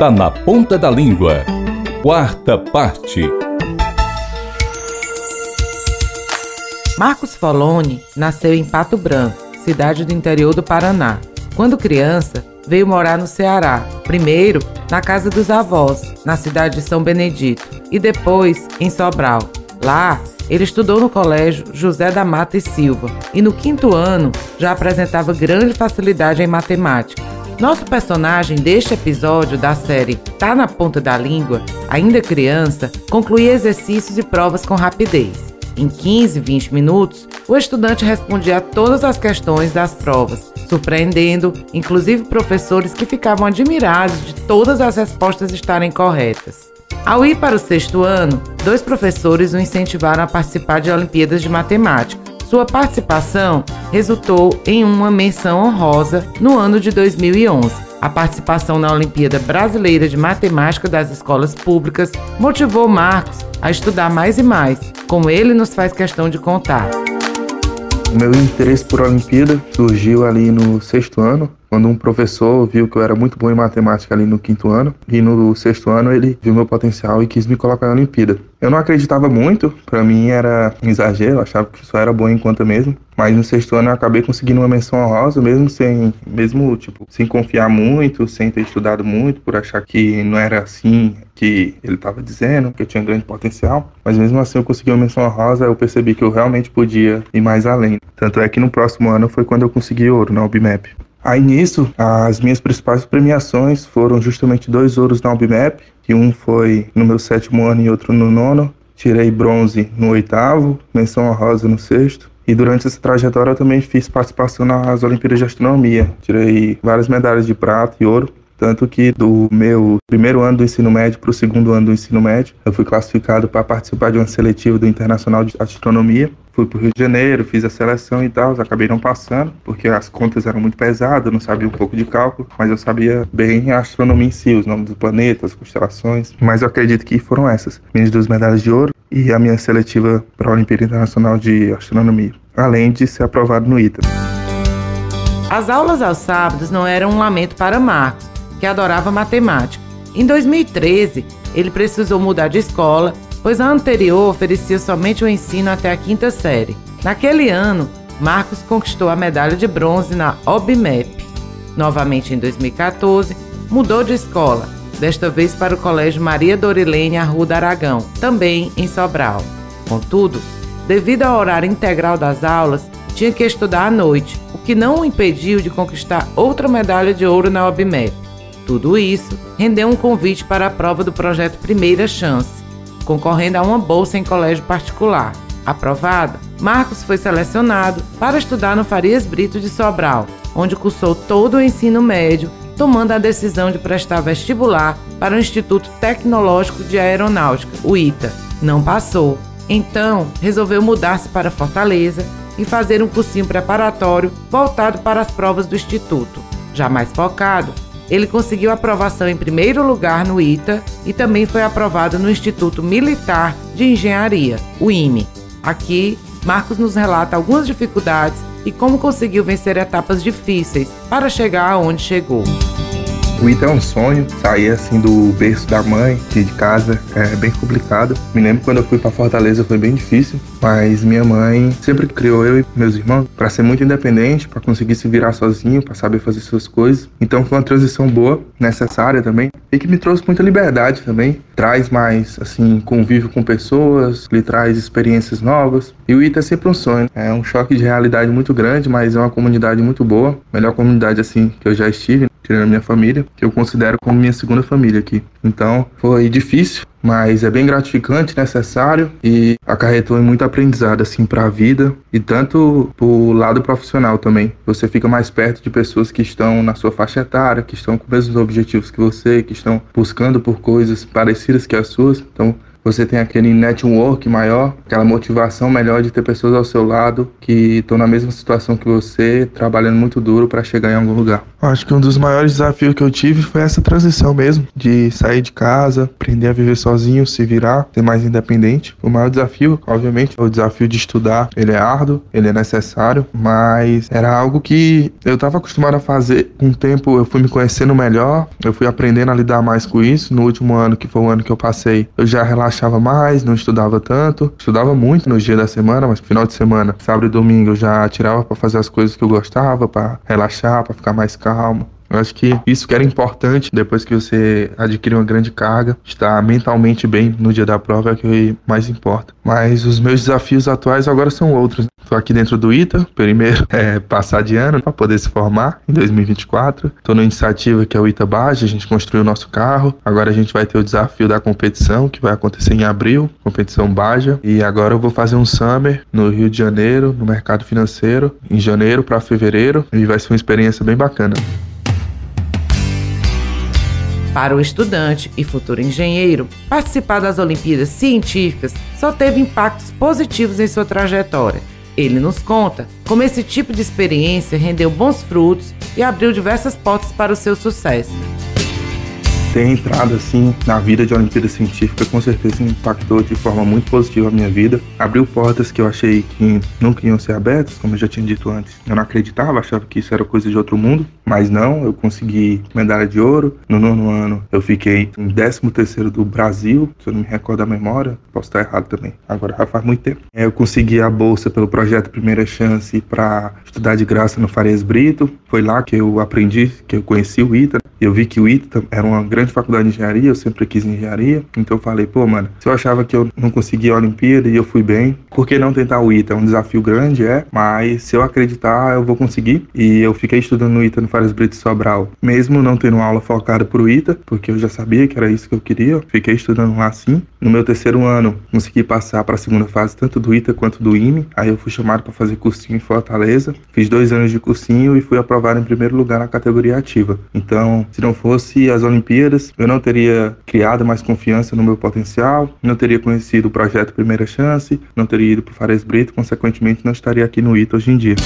Tá na ponta da língua. Quarta parte. Marcos Foloni nasceu em Pato Branco, cidade do interior do Paraná. Quando criança, veio morar no Ceará, primeiro na casa dos avós, na cidade de São Benedito, e depois em Sobral. Lá, ele estudou no colégio José da Mata e Silva e no quinto ano já apresentava grande facilidade em matemática nosso personagem deste episódio da série Tá na Ponta da Língua, ainda criança, concluía exercícios e provas com rapidez. Em 15, 20 minutos, o estudante respondia a todas as questões das provas, surpreendendo inclusive professores que ficavam admirados de todas as respostas estarem corretas. Ao ir para o sexto ano, dois professores o incentivaram a participar de Olimpíadas de Matemática sua participação resultou em uma menção honrosa no ano de 2011. A participação na Olimpíada Brasileira de Matemática das Escolas Públicas motivou Marcos a estudar mais e mais, como ele nos faz questão de contar. O meu interesse por Olimpíada surgiu ali no sexto ano, quando um professor viu que eu era muito bom em matemática ali no quinto ano, e no sexto ano ele viu meu potencial e quis me colocar na Olimpíada. Eu não acreditava muito, para mim era um exagero, achava que só era bom em conta mesmo, mas no sexto ano eu acabei conseguindo uma menção honrosa, mesmo sem, mesmo tipo, sem confiar muito, sem ter estudado muito, por achar que não era assim que ele estava dizendo, que eu tinha grande potencial, mas mesmo assim eu consegui uma menção honrosa, eu percebi que eu realmente podia ir mais além. Tanto é que no próximo ano foi quando eu consegui ouro na UBMAP. Aí nisso, as minhas principais premiações foram justamente dois ouros na UBMAP, que um foi no meu sétimo ano e outro no nono. Tirei bronze no oitavo, menção honrosa no sexto. E durante essa trajetória eu também fiz participação nas Olimpíadas de Astronomia. Tirei várias medalhas de prata e ouro. Tanto que do meu primeiro ano do ensino médio para o segundo ano do ensino médio, eu fui classificado para participar de uma seletiva do Internacional de Astronomia. Fui para o Rio de Janeiro, fiz a seleção e tal, acabei não passando, porque as contas eram muito pesadas, eu não sabia um pouco de cálculo, mas eu sabia bem a astronomia em si, os nomes dos planetas, constelações. Mas eu acredito que foram essas: minhas duas medalhas de ouro e a minha seletiva para a Olimpíada Internacional de Astronomia, além de ser aprovado no ITA. As aulas aos sábados não eram um lamento para Marcos que adorava matemática. Em 2013, ele precisou mudar de escola, pois a anterior oferecia somente o ensino até a quinta série. Naquele ano, Marcos conquistou a medalha de bronze na OBMEP. Novamente em 2014, mudou de escola, desta vez para o Colégio Maria Dorilene Arruda Aragão, também em Sobral. Contudo, devido ao horário integral das aulas, tinha que estudar à noite, o que não o impediu de conquistar outra medalha de ouro na OBMEP. Tudo isso rendeu um convite para a prova do projeto Primeira Chance, concorrendo a uma bolsa em colégio particular. Aprovada, Marcos foi selecionado para estudar no Farias Brito de Sobral, onde cursou todo o ensino médio, tomando a decisão de prestar vestibular para o Instituto Tecnológico de Aeronáutica, o ITA. Não passou. Então, resolveu mudar-se para Fortaleza e fazer um cursinho preparatório voltado para as provas do Instituto. Já mais focado, ele conseguiu aprovação em primeiro lugar no ITA e também foi aprovado no Instituto Militar de Engenharia, o IME. Aqui, Marcos nos relata algumas dificuldades e como conseguiu vencer etapas difíceis para chegar aonde chegou. O ITA é um sonho, sair assim do berço da mãe, de casa, é bem complicado. Me lembro quando eu fui para Fortaleza foi bem difícil, mas minha mãe sempre criou eu e meus irmãos para ser muito independente, para conseguir se virar sozinho, para saber fazer suas coisas. Então foi uma transição boa, necessária também, e que me trouxe muita liberdade também. Traz mais assim convívio com pessoas, lhe traz experiências novas. E o ITA é sempre um sonho. É um choque de realidade muito grande, mas é uma comunidade muito boa, melhor comunidade assim que eu já estive tirando a minha família, que eu considero como minha segunda família aqui. Então, foi difícil, mas é bem gratificante, necessário e acarretou em muito aprendizado assim para a vida e tanto pro lado profissional também. Você fica mais perto de pessoas que estão na sua faixa etária, que estão com os mesmos objetivos que você, que estão buscando por coisas parecidas que as suas. Então, você tem aquele network maior, aquela motivação melhor de ter pessoas ao seu lado que estão na mesma situação que você, trabalhando muito duro para chegar em algum lugar. Acho que um dos maiores desafios que eu tive foi essa transição mesmo, de sair de casa, aprender a viver sozinho, se virar, ser mais independente. O maior desafio, obviamente, é o desafio de estudar. Ele é árduo, ele é necessário, mas era algo que eu estava acostumado a fazer. Com o tempo eu fui me conhecendo melhor, eu fui aprendendo a lidar mais com isso. No último ano, que foi o ano que eu passei, eu já relaxava mais, não estudava tanto. Estudava muito no dia da semana, mas final de semana, sábado e domingo, eu já tirava para fazer as coisas que eu gostava, para relaxar, para ficar mais calmo. Eu acho que isso que era importante depois que você adquire uma grande carga, estar mentalmente bem no dia da prova é o que mais importa. Mas os meus desafios atuais agora são outros. Estou aqui dentro do ITA, primeiro é passar de ano para poder se formar em 2024. Estou na iniciativa que é o ITA Baja, a gente construiu o nosso carro. Agora a gente vai ter o desafio da competição, que vai acontecer em abril, competição Baja. E agora eu vou fazer um summer no Rio de Janeiro, no mercado financeiro, em janeiro para fevereiro, e vai ser uma experiência bem bacana. Para o estudante e futuro engenheiro, participar das Olimpíadas Científicas só teve impactos positivos em sua trajetória. Ele nos conta como esse tipo de experiência rendeu bons frutos e abriu diversas portas para o seu sucesso ter entrado assim na vida de Olimpíada Científica com certeza impactou de forma muito positiva a minha vida. Abriu portas que eu achei que nunca iam ser abertas, como eu já tinha dito antes. Eu não acreditava, achava que isso era coisa de outro mundo, mas não, eu consegui medalha de ouro. No nono ano eu fiquei em 13 terceiro do Brasil, se eu não me recordo da memória, posso estar errado também. Agora já faz muito tempo. Eu consegui a bolsa pelo projeto Primeira Chance para estudar de graça no Farias Brito. Foi lá que eu aprendi, que eu conheci o ITA. Eu vi que o ITA era uma grande faculdade de engenharia, eu sempre quis engenharia. Então eu falei, pô, mano, se eu achava que eu não conseguia a Olimpíada e eu fui bem, por que não tentar o ITA? É um desafio grande, é, mas se eu acreditar, eu vou conseguir. E eu fiquei estudando no ITA no Fares Brito Sobral, mesmo não tendo aula focada pro ITA, porque eu já sabia que era isso que eu queria. Fiquei estudando lá sim. No meu terceiro ano, consegui passar para a segunda fase, tanto do ITA quanto do IME. Aí eu fui chamado para fazer cursinho em Fortaleza. Fiz dois anos de cursinho e fui aprovado em primeiro lugar na categoria ativa. Então, se não fosse as Olimpíadas, eu não teria criado mais confiança no meu potencial, não teria conhecido o projeto Primeira Chance, não teria ido para o Fares Brito, consequentemente não estaria aqui no ITA hoje em dia.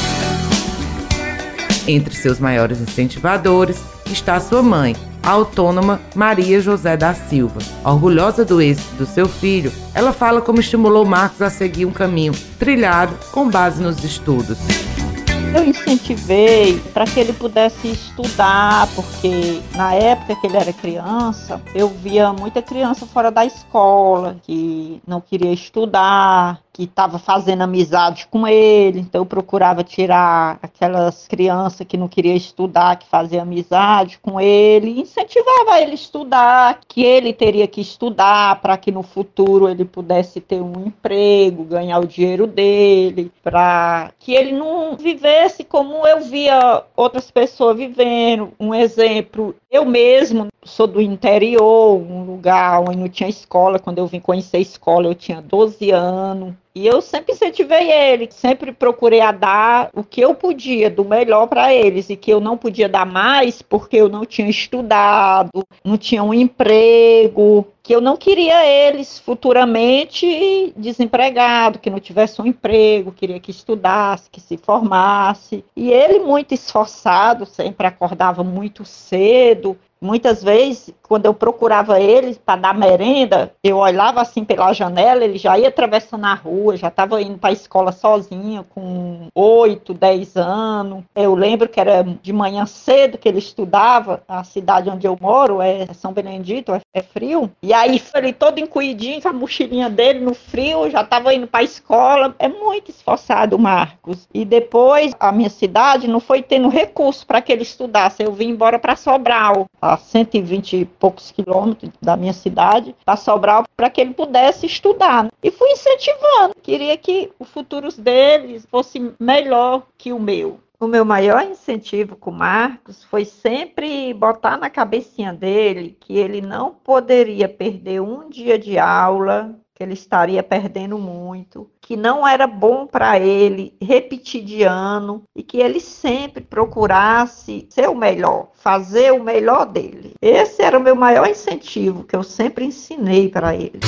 Entre seus maiores incentivadores está sua mãe, a autônoma Maria José da Silva. Orgulhosa do êxito do seu filho, ela fala como estimulou Marcos a seguir um caminho trilhado com base nos estudos eu incentivei para que ele pudesse estudar, porque na época que ele era criança, eu via muita criança fora da escola que não queria estudar, que estava fazendo amizade com ele, então eu procurava tirar aquelas crianças que não queriam estudar, que faziam amizade com ele, incentivava ele a estudar, que ele teria que estudar para que no futuro ele pudesse ter um emprego, ganhar o dinheiro dele, para que ele não vivesse como eu via outras pessoas vivendo. Um exemplo, eu mesmo sou do interior, um lugar onde não tinha escola, quando eu vim conhecer a escola eu tinha 12 anos, e eu sempre incentivei ele, sempre procurei a dar o que eu podia, do melhor para eles, e que eu não podia dar mais porque eu não tinha estudado, não tinha um emprego, que eu não queria eles futuramente desempregados, que não tivesse um emprego, queria que estudasse, que se formasse. E ele muito esforçado, sempre acordava muito cedo, Muitas vezes, quando eu procurava ele para dar merenda, eu olhava assim pela janela, ele já ia atravessando a rua, já estava indo para a escola sozinho, com 8, 10 anos. Eu lembro que era de manhã cedo que ele estudava, a cidade onde eu moro é São Benedito, é, é frio. E aí ele todo encolhidinho com a mochilinha dele no frio, já estava indo para a escola. É muito esforçado, Marcos. E depois a minha cidade não foi tendo recurso para que ele estudasse. Eu vim embora para Sobral, a 120 e poucos quilômetros da minha cidade, para Sobral, para que ele pudesse estudar. E fui incentivando, queria que o futuro deles fosse melhor que o meu. O meu maior incentivo com o Marcos foi sempre botar na cabecinha dele que ele não poderia perder um dia de aula que ele estaria perdendo muito, que não era bom para ele repetir de ano e que ele sempre procurasse ser o melhor, fazer o melhor dele. Esse era o meu maior incentivo que eu sempre ensinei para ele.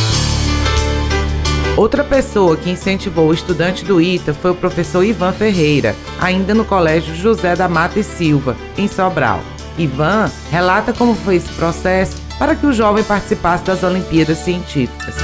Outra pessoa que incentivou o estudante do ITA foi o professor Ivan Ferreira, ainda no Colégio José da Mata e Silva, em Sobral. Ivan relata como foi esse processo para que o jovem participasse das Olimpíadas Científicas.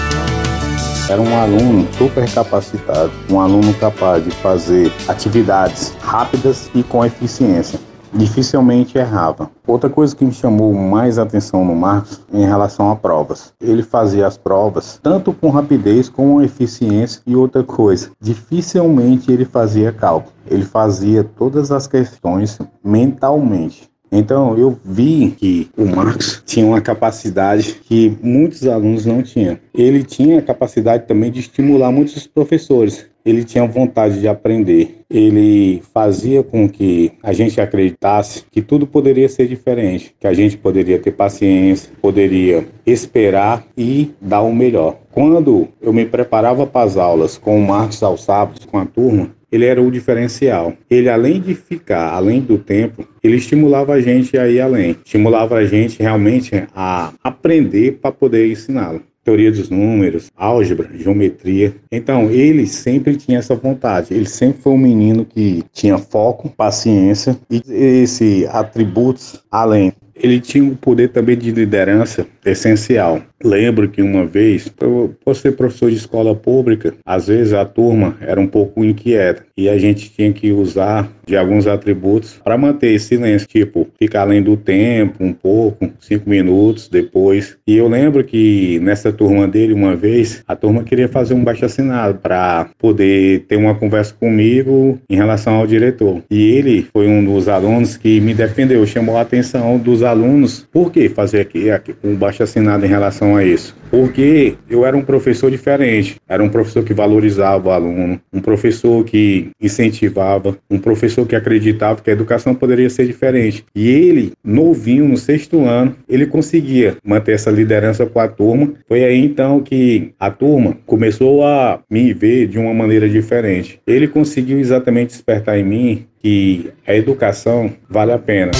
Era um aluno super capacitado, um aluno capaz de fazer atividades rápidas e com eficiência dificilmente errava. Outra coisa que me chamou mais atenção no Marcos em relação a provas. Ele fazia as provas tanto com rapidez como eficiência e outra coisa, dificilmente ele fazia cálculo. Ele fazia todas as questões mentalmente. Então eu vi que o Marcos tinha uma capacidade que muitos alunos não tinham. Ele tinha a capacidade também de estimular muitos professores ele tinha vontade de aprender. Ele fazia com que a gente acreditasse que tudo poderia ser diferente, que a gente poderia ter paciência, poderia esperar e dar o melhor. Quando eu me preparava para as aulas com o Marcos aos sábados, com a turma, ele era o diferencial. Ele, além de ficar além do tempo, ele estimulava a gente a ir além, estimulava a gente realmente a aprender para poder ensiná-lo teoria dos números, álgebra, geometria. Então, ele sempre tinha essa vontade. Ele sempre foi um menino que tinha foco, paciência e esse atributos além. Ele tinha um poder também de liderança essencial. Lembro que uma vez, por ser professor de escola pública, às vezes a turma era um pouco inquieta e a gente tinha que usar de alguns atributos para manter esse silêncio, tipo ficar além do tempo um pouco, cinco minutos depois. E eu lembro que nessa turma dele, uma vez, a turma queria fazer um baixo assinado para poder ter uma conversa comigo em relação ao diretor. E ele foi um dos alunos que me defendeu, chamou a atenção dos alunos por que fazer aqui, aqui um baixo assinado em relação a isso. Porque eu era um professor diferente, era um professor que valorizava o aluno, um professor que incentivava, um professor que acreditava que a educação poderia ser diferente. E ele, novinho, no sexto ano, ele conseguia manter essa liderança com a turma. Foi aí então que a turma começou a me ver de uma maneira diferente. Ele conseguiu exatamente despertar em mim que a educação vale a pena.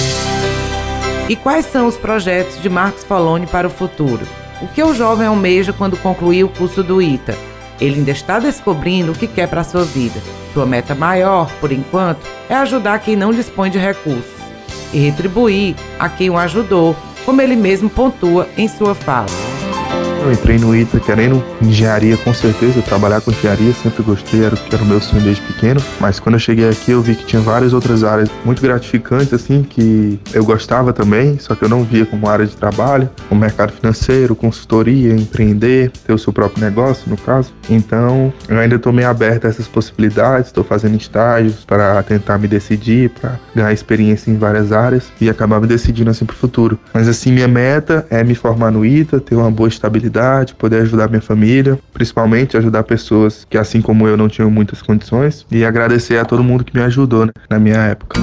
E quais são os projetos de Marcos Foloni para o futuro? O que o jovem almeja quando concluir o curso do ITA? Ele ainda está descobrindo o que quer para a sua vida. Sua meta maior, por enquanto, é ajudar quem não dispõe de recursos e retribuir a quem o ajudou, como ele mesmo pontua em sua fala. Eu entrei no ITA querendo engenharia, com certeza, trabalhar com engenharia, sempre gostei, era, era o meu sonho desde pequeno. Mas quando eu cheguei aqui, eu vi que tinha várias outras áreas muito gratificantes, assim, que eu gostava também, só que eu não via como área de trabalho, como mercado financeiro, consultoria, empreender, ter o seu próprio negócio, no caso. Então, eu ainda estou meio aberto a essas possibilidades, estou fazendo estágios para tentar me decidir, para ganhar experiência em várias áreas e acabar me decidindo assim para o futuro. Mas assim, minha meta é me formar no ITA, ter uma boa estabilidade poder ajudar minha família, principalmente ajudar pessoas que, assim como eu, não tinham muitas condições, e agradecer a todo mundo que me ajudou né, na minha época.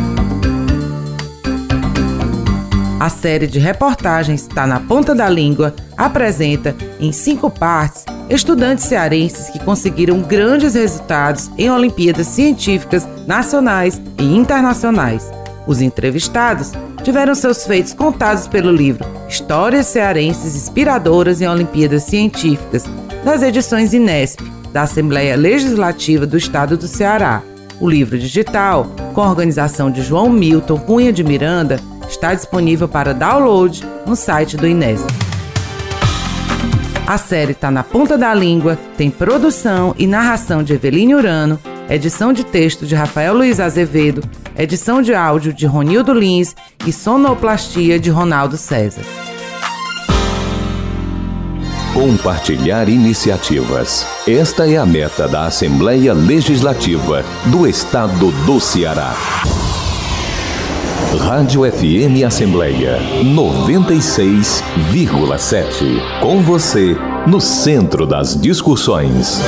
A série de reportagens Está na Ponta da Língua apresenta, em cinco partes, estudantes cearenses que conseguiram grandes resultados em Olimpíadas científicas nacionais e internacionais. Os entrevistados tiveram seus feitos contados pelo livro Histórias Cearenses Inspiradoras em Olimpíadas Científicas, das edições Inesp, da Assembleia Legislativa do Estado do Ceará. O livro digital, com a organização de João Milton Cunha de Miranda, está disponível para download no site do Inesp. A série está na ponta da língua, tem produção e narração de Eveline Urano, edição de texto de Rafael Luiz Azevedo, edição de áudio de Ronildo Lins e sonoplastia de Ronaldo César. Compartilhar iniciativas. Esta é a meta da Assembleia Legislativa do Estado do Ceará. Rádio FM Assembleia 96,7. Com você, no centro das discussões.